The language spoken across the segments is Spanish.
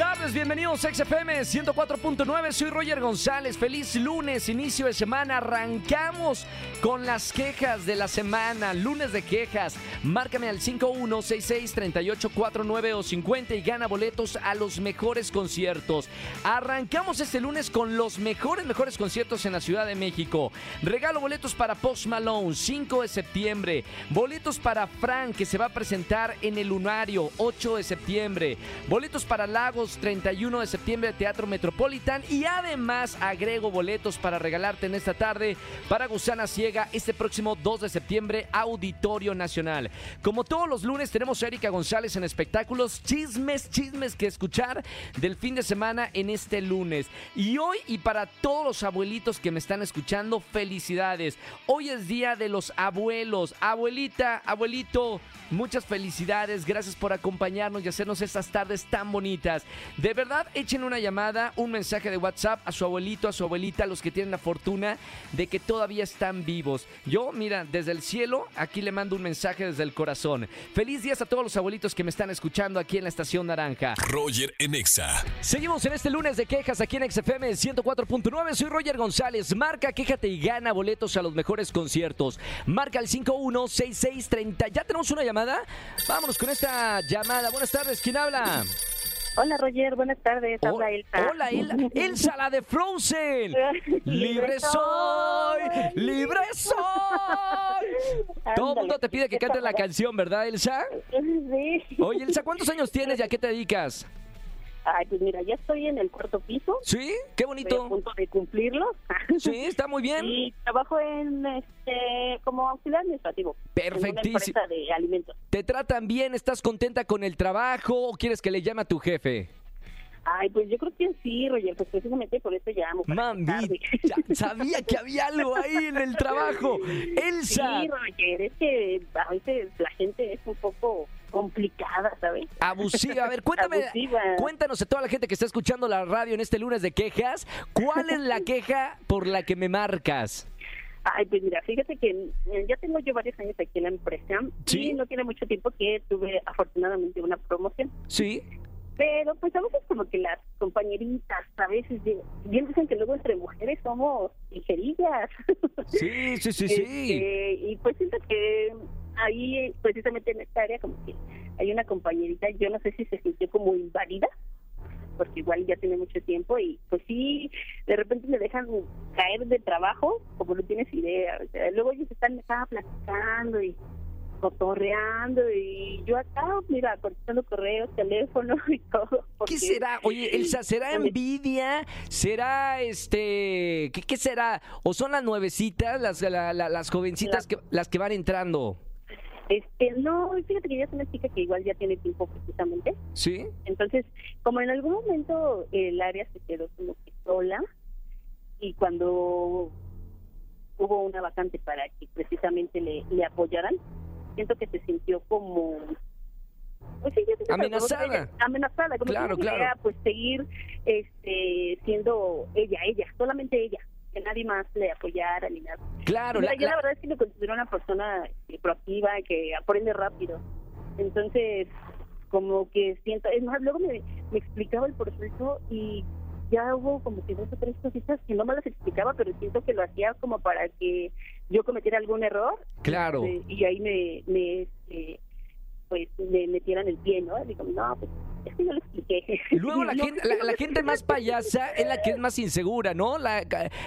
tardes, bienvenidos a XFM 104.9, soy Roger González, feliz lunes, inicio de semana, arrancamos con las quejas de la semana, lunes de quejas, márcame al 5166-3849 o 50 y gana boletos a los mejores conciertos. Arrancamos este lunes con los mejores, mejores conciertos en la Ciudad de México. Regalo boletos para Post Malone, 5 de septiembre, boletos para Frank que se va a presentar en el Lunario, 8 de septiembre, boletos para Lagos, 31 de septiembre, Teatro Metropolitan. Y además agrego boletos para regalarte en esta tarde para Gusana Ciega este próximo 2 de septiembre, Auditorio Nacional. Como todos los lunes, tenemos a Erika González en espectáculos, chismes, chismes que escuchar del fin de semana en este lunes. Y hoy, y para todos los abuelitos que me están escuchando, felicidades. Hoy es día de los abuelos. Abuelita, abuelito, muchas felicidades. Gracias por acompañarnos y hacernos estas tardes tan bonitas. De verdad, echen una llamada, un mensaje de WhatsApp a su abuelito, a su abuelita, a los que tienen la fortuna de que todavía están vivos. Yo, mira, desde el cielo, aquí le mando un mensaje desde el corazón. Feliz días a todos los abuelitos que me están escuchando aquí en la Estación Naranja. Roger en Exa. Seguimos en este lunes de quejas aquí en XFM 104.9. Soy Roger González. Marca, quéjate y gana boletos a los mejores conciertos. Marca el 516630. ¿Ya tenemos una llamada? Vámonos con esta llamada. Buenas tardes. ¿Quién habla? Hola Roger, buenas tardes, Oh, habla Elsa. Hola, Elsa. Elsa, la de Frozen. Libre soy, libre soy. Todo el mundo te pide que cantes la canción, ¿verdad, Elsa? Sí. Oye, Elsa, ¿cuántos años tienes y a qué te dedicas? Ay, pues mira, ya estoy en el cuarto piso. ¿Sí? Qué Estoy a bonito. punto de cumplirlo. Sí, está muy bien. Y trabajo en este como auxiliar administrativo. Perfectísimo. En una empresa de alimentos. ¿Te tratan bien? ¿Estás contenta con el trabajo o quieres que le llame a tu jefe? Ay, pues yo creo que sí, Roger, pues precisamente por eso llamo. Mami, sabía que había algo ahí en el trabajo. Elsa, Sí, Roger, es que a veces la gente es un poco complicada, ¿sabes? abusiva. A ver, cuéntame, Abusiva. cuéntanos a toda la gente que está escuchando la radio en este lunes de quejas, ¿cuál es la queja por la que me marcas? Ay, pues mira, fíjate que eh, ya tengo yo varios años aquí en la empresa Sí. y no tiene mucho tiempo que tuve afortunadamente una promoción. Sí, Pero pues a veces como que las compañeritas, a veces bien dicen que luego entre mujeres somos ligerillas. sí, sí, sí, sí. Este, y pues siento que ahí precisamente en esta área como que hay una compañerita, yo no sé si se sintió como inválida porque igual ya tiene mucho tiempo y pues sí, de repente me dejan caer de trabajo, como no tienes idea. O sea, luego ellos están estaba platicando y cotorreando y yo acá, mira, contestando correos, teléfono y todo. ¿Qué será? Oye, Elsa, ¿será envidia? ¿Será este... ¿Qué, qué será? ¿O son las nuevecitas, las, la- la- las jovencitas, que, las que van entrando? Este, no, fíjate que ya es una chica que igual ya tiene tiempo precisamente. ¿Sí? Entonces, como en algún momento el área se quedó como que sola y cuando hubo una vacante para que precisamente le, le apoyaran, siento que se sintió como... Pues sí, Amenazada. ella- amenazada, como Claro, que no claro. pues seguir este, siendo ella, ella, solamente ella, que nadie más le apoyara ni nada. Claro, la- yo la la- verdad es que me considero una persona proactiva, que aprende rápido. Entonces, como que siento, es más, luego me, me explicaba el proceso y ya hubo como que dos o tres cositas que no me las explicaba, pero siento que lo hacía como para que yo cometiera algún error. Claro. Este, y ahí me, me este, pues, me metieran el pie, ¿no? Digo, no, pues, es que yo lo expliqué. Luego la No, gente, la, la gente más payasa es la que es más insegura, ¿no? La,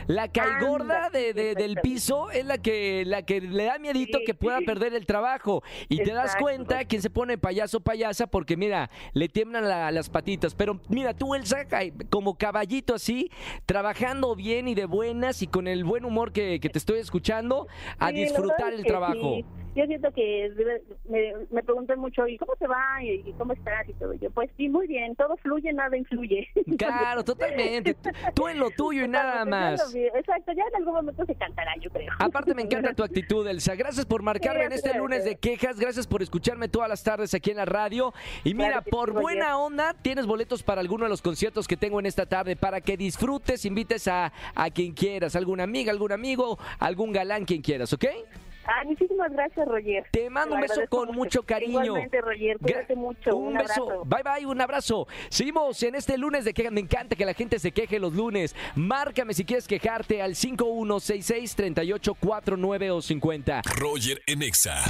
la caigorda de, de- del piso es la que, la que le da miedito Sí. que pueda perder el trabajo. Y te das cuenta quién se pone payaso payasa porque mira, le tiemblan la- las patitas. Pero mira, tú Elsa, como caballito así, trabajando bien y de buenas y con el buen humor que, que te estoy escuchando, a Sí, disfrutar el trabajo. Yo siento que me, me preguntan mucho, ¿y cómo te va? ¿Y, y cómo estás? Y todo. Yo, pues, pues sí, muy bien. Todo fluye, nada influye. Claro, totalmente. Tú, tú en lo tuyo y nada más. Exacto, ya en algún momento se cantará, yo creo. Aparte me encanta tu actitud, Elsa. Gracias por marcarme en este lunes de quejas. Gracias por escucharme todas las tardes aquí en la radio. Y mira, Claro por buena onda, tienes boletos para alguno de los conciertos que tengo en esta tarde para que disfrutes, invites a, a quien quieras, alguna amiga, algún amigo, algún galán, quien quieras, ¿ok? Ah, muchísimas gracias, Roger. Te mando un beso con mucho cariño. Igualmente, Roger, cuídate mucho. Un, beso. abrazo. Bye bye, un abrazo. Seguimos en este lunes de quejas. Me encanta que la gente se queje los lunes. Márcame si quieres quejarte al 5166-3849 o 50. Roger en Exa.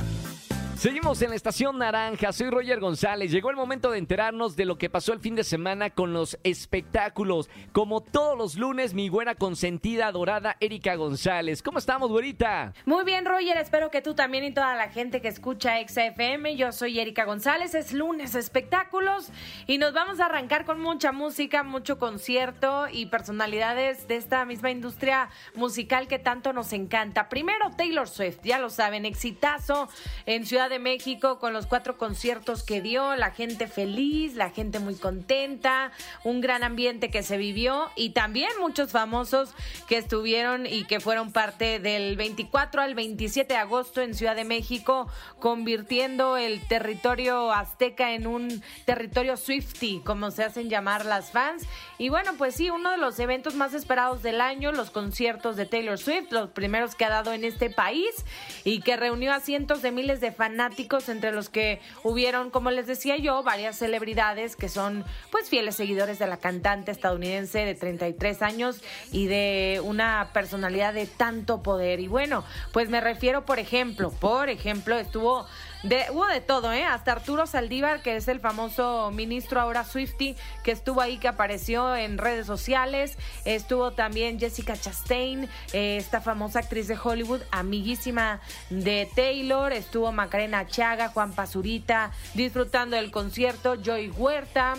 Seguimos en la estación naranja, soy Roger González. Llegó el momento de enterarnos de lo que pasó el fin de semana con los espectáculos. Como todos los lunes, mi buena consentida adorada Erika González. ¿Cómo estamos, güerita? Muy bien, Roger. Espero que tú también y toda la gente que escucha XFM. Yo soy Erika González. Es lunes espectáculos y nos vamos a arrancar con mucha música, mucho concierto y personalidades de esta misma industria musical que tanto nos encanta. Primero, Taylor Swift. Ya lo saben, exitazo en Ciudad de México con los cuatro conciertos que dio. La gente feliz, la gente muy contenta, un gran ambiente que se vivió y también muchos famosos que estuvieron y que fueron parte del 24 al 27 de agosto en Ciudad de México, convirtiendo el territorio azteca en un territorio Swifty, como se hacen llamar las fans. Y bueno, pues sí, uno de los eventos más esperados del año, los conciertos de Taylor Swift, los primeros que ha dado en este país y que reunió a cientos de miles de fanáticos, entre los que hubieron, como les decía yo, varias celebridades que son pues fieles seguidores de la cantante estadounidense de 33 años y de una personalidad de tanto poder. Y bueno, pues me refiero, por ejemplo, por ejemplo, estuvo de, hubo de todo, ¿eh? Hasta Arturo Saldívar, que es el famoso ministro ahora Swifty, que estuvo ahí, que apareció en redes sociales. Estuvo también Jessica Chastain, eh, esta famosa actriz de Hollywood, amiguísima de Taylor. Estuvo Macarena Chaga, Juan Pazurita, disfrutando del concierto. Joy Huerta.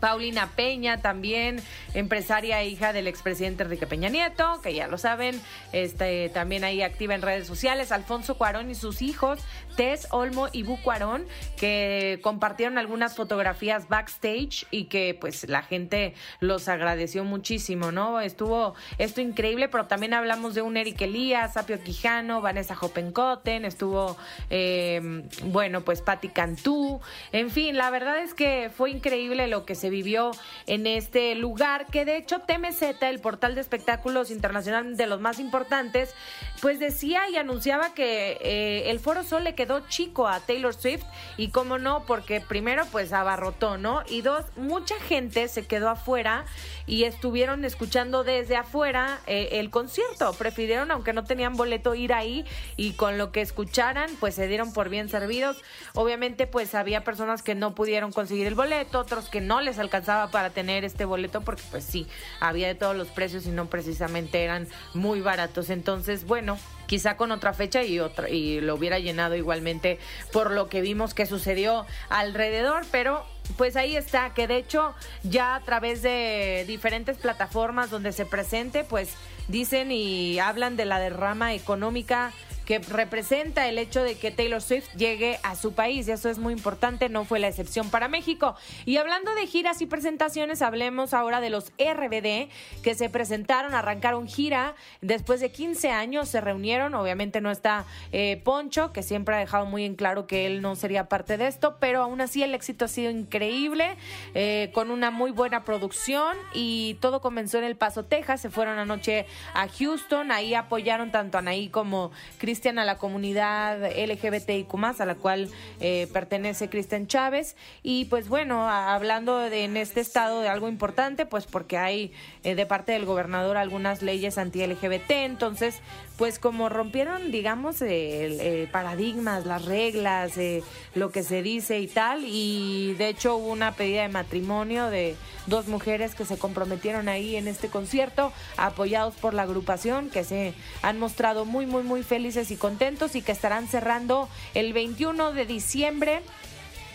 Paulina Peña, también empresaria e hija del expresidente Enrique Peña Nieto, que ya lo saben, este, también ahí activa en redes sociales, Alfonso Cuarón y sus hijos, Tess, Olmo y Bu Cuarón, que compartieron algunas fotografías backstage y que pues la gente los agradeció muchísimo, ¿no? Estuvo esto increíble, pero también hablamos de un Eric Elías, Sapio Quijano, Vanessa Hoppenkotten, estuvo, eh, bueno, pues Patti Cantú, en fin, la verdad es que fue increíble lo que se vivió en este lugar, que de hecho TMZ, el portal de espectáculos internacional de los más importantes, pues decía y anunciaba que eh, el Foro Sol le quedó chico a Taylor Swift y cómo no, porque primero pues abarrotó, ¿no? Y dos, mucha gente se quedó afuera y estuvieron escuchando desde afuera eh, el concierto, prefirieron, aunque no tenían boleto, ir ahí y con lo que escucharan, pues se dieron por bien servidos. Obviamente pues había personas que no pudieron conseguir el boleto, otros que no les alcanzaba para tener este boleto porque pues sí, había de todos los precios y no precisamente eran muy baratos. Entonces, bueno, quizá con otra fecha y otra y lo hubiera llenado igualmente por lo que vimos que sucedió alrededor, pero pues ahí está, que de hecho ya a través de diferentes plataformas donde se presente, pues dicen y hablan de la derrama económica que representa el hecho de que Taylor Swift llegue a su país. Y eso es muy importante, no fue la excepción para México. Y hablando de giras y presentaciones, hablemos ahora de los RBD que se presentaron, arrancaron gira. Después de 15 años se reunieron. Obviamente no está eh, Poncho, que siempre ha dejado muy en claro que él no sería parte de esto, pero aún así el éxito ha sido increíble, eh, con una muy buena producción. Y todo comenzó en El Paso, Texas. Se fueron anoche a Houston. Ahí apoyaron tanto a Anaí como Cristian a la comunidad LGBTIQ, a la cual eh, pertenece Cristian Chávez. Y pues bueno, hablando de, en este estado de algo importante, pues porque hay eh, de parte del gobernador algunas leyes anti-LGBT. Entonces, pues como rompieron, digamos, el- eh, paradigmas, las reglas, eh, lo que se dice y tal. Y de hecho hubo una pedida de matrimonio de dos mujeres que se comprometieron ahí en este concierto, apoyados por la agrupación, que se han mostrado muy, muy, muy felices y contentos y que estarán cerrando el 21 de diciembre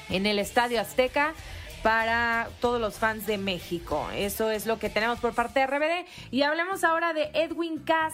en el Estadio Azteca para todos los fans de México. Eso es lo que tenemos por parte de RBD. Y hablemos ahora de Edwin Cass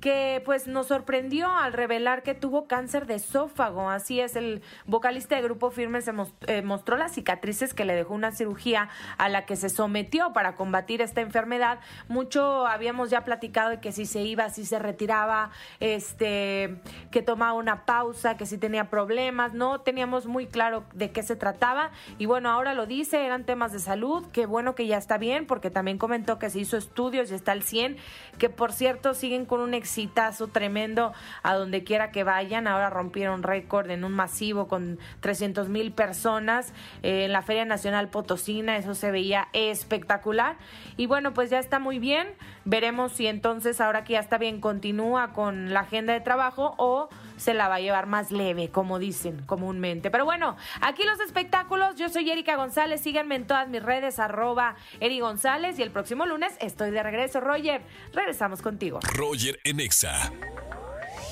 que pues nos sorprendió al revelar que tuvo cáncer de esófago. Así es, el vocalista de Grupo Firme se eh, mostró las cicatrices que le dejó una cirugía a la que se sometió para combatir esta enfermedad. Mucho habíamos ya platicado de que si se iba, si se retiraba, este, que tomaba una pausa, que si tenía problemas, no teníamos muy claro de qué se trataba y bueno, ahora lo dice, eran temas de salud, qué bueno que ya está bien porque también comentó que se hizo estudios y está al 100, que por cierto siguen con un exitazo tremendo a donde quiera que vayan, ahora rompieron récord en un masivo con 300 mil personas eh, en la Feria Nacional Potosina, eso se veía espectacular y bueno, pues ya está muy bien, veremos si entonces ahora que ya está bien continúa con la agenda de trabajo o se la va a llevar más leve, como dicen comúnmente. Pero bueno, aquí los espectáculos, yo soy Erika González, síganme en todas mis redes, arroba Eri González, y el próximo lunes estoy de regreso. Roger, regresamos contigo. Roger Enexa.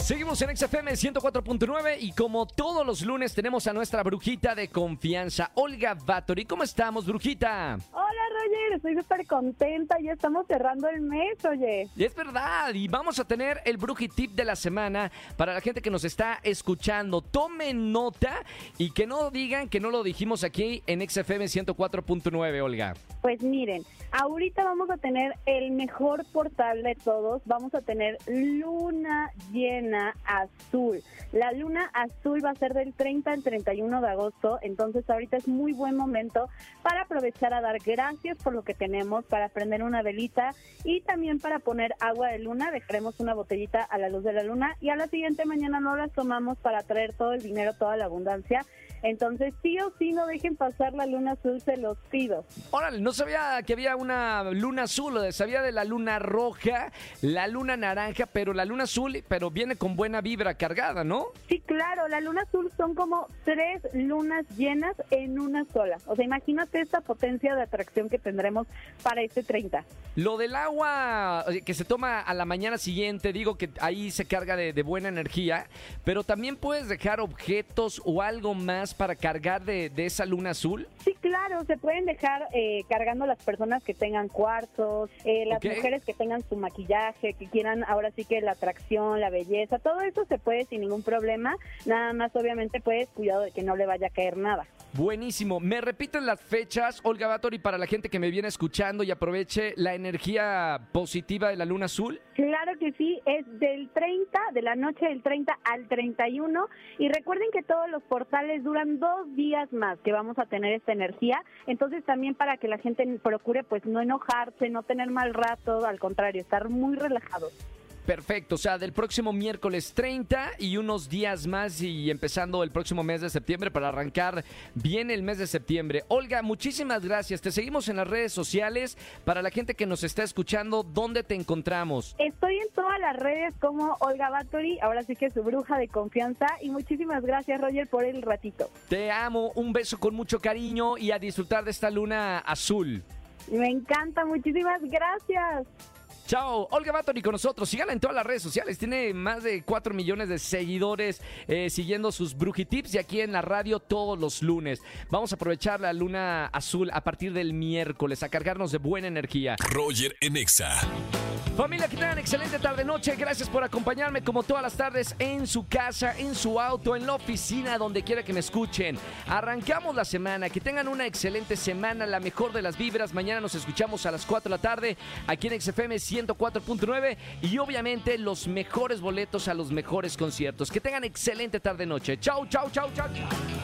Seguimos en XFM 104.9 y como todos los lunes tenemos a nuestra brujita de confianza, Olga Vatori. ¿Cómo estamos, brujita? Hola, Roger, estoy súper contenta. Ya estamos cerrando el mes, oye. Y es verdad, y vamos a tener el brujitip de la semana para la gente que nos está escuchando. Tomen nota y que no digan que no lo dijimos aquí en XFM 104.9, Olga. Pues miren, ahorita vamos a tener el mejor portal de todos. Vamos a tener luna llena azul. La luna azul va a ser del 30 al 31 de agosto, entonces ahorita es muy buen momento para aprovechar a dar gracias por lo que tenemos, para prender una velita y también para poner agua de luna. Dejaremos una botellita a la luz de la luna y a la siguiente mañana no las tomamos para traer todo el dinero, toda la abundancia. Entonces, sí o sí, no dejen pasar la luna azul, se los pido. Órale, no sabía que había una luna azul, sabía de la luna roja, la luna naranja, pero la luna azul, pero viene con buena vibra cargada, ¿no? Sí, claro, la luna azul son como tres lunas llenas en una sola. O sea, imagínate esta potencia de atracción que tendremos para este 30. Lo del agua que se toma a la mañana siguiente, digo que ahí se carga de, de buena energía, pero también puedes dejar objetos o algo más para cargar de, esa luna azul? Sí, claro, se pueden dejar eh, cargando las personas que tengan cuartos, eh, las mujeres que tengan su maquillaje, que quieran ahora sí que la atracción, la belleza, todo eso se puede sin ningún problema. Nada más, obviamente, pues cuidado de que no le vaya a caer nada. Buenísimo. ¿Me repiten las fechas, Olga Batori, para la gente que me viene escuchando y aproveche la energía positiva de la luna azul? Claro que sí, es del 30, de la noche del 30 al 31. Y recuerden que todos los portales duran dos días más que vamos a tener esta energía. Entonces también para que la gente procure pues no enojarse, no tener mal rato, al contrario, estar muy relajados. Perfecto, o sea, del próximo miércoles 30 y unos días más y empezando el próximo mes de septiembre para arrancar bien el mes de septiembre. Olga, muchísimas gracias. Te seguimos en las redes sociales. Para la gente que nos está escuchando, ¿dónde te encontramos? Estoy en todas las redes como Olga Batori, ahora sí que es su bruja de confianza. Y muchísimas gracias, Roger, por el ratito. Te amo, un beso con mucho cariño y a disfrutar de esta luna azul. Me encanta, muchísimas gracias. Chao, Olga Batoni con nosotros. Síganla en todas las redes sociales. Tiene más de 4 millones de seguidores eh, siguiendo sus brujitips y aquí en la radio todos los lunes. Vamos a aprovechar la luna azul a partir del miércoles a cargarnos de buena energía. Roger Enexa. Familia, que tengan excelente tarde-noche. Gracias por acompañarme como todas las tardes en su casa, en su auto, en la oficina, donde quiera que me escuchen. Arrancamos la semana. Que tengan una excelente semana, la mejor de las vibras. Mañana nos escuchamos a las 4 de la tarde aquí en XFM 104.9 y obviamente los mejores boletos a los mejores conciertos. Que tengan excelente tarde-noche. Chau, chau, chau, chau, chau.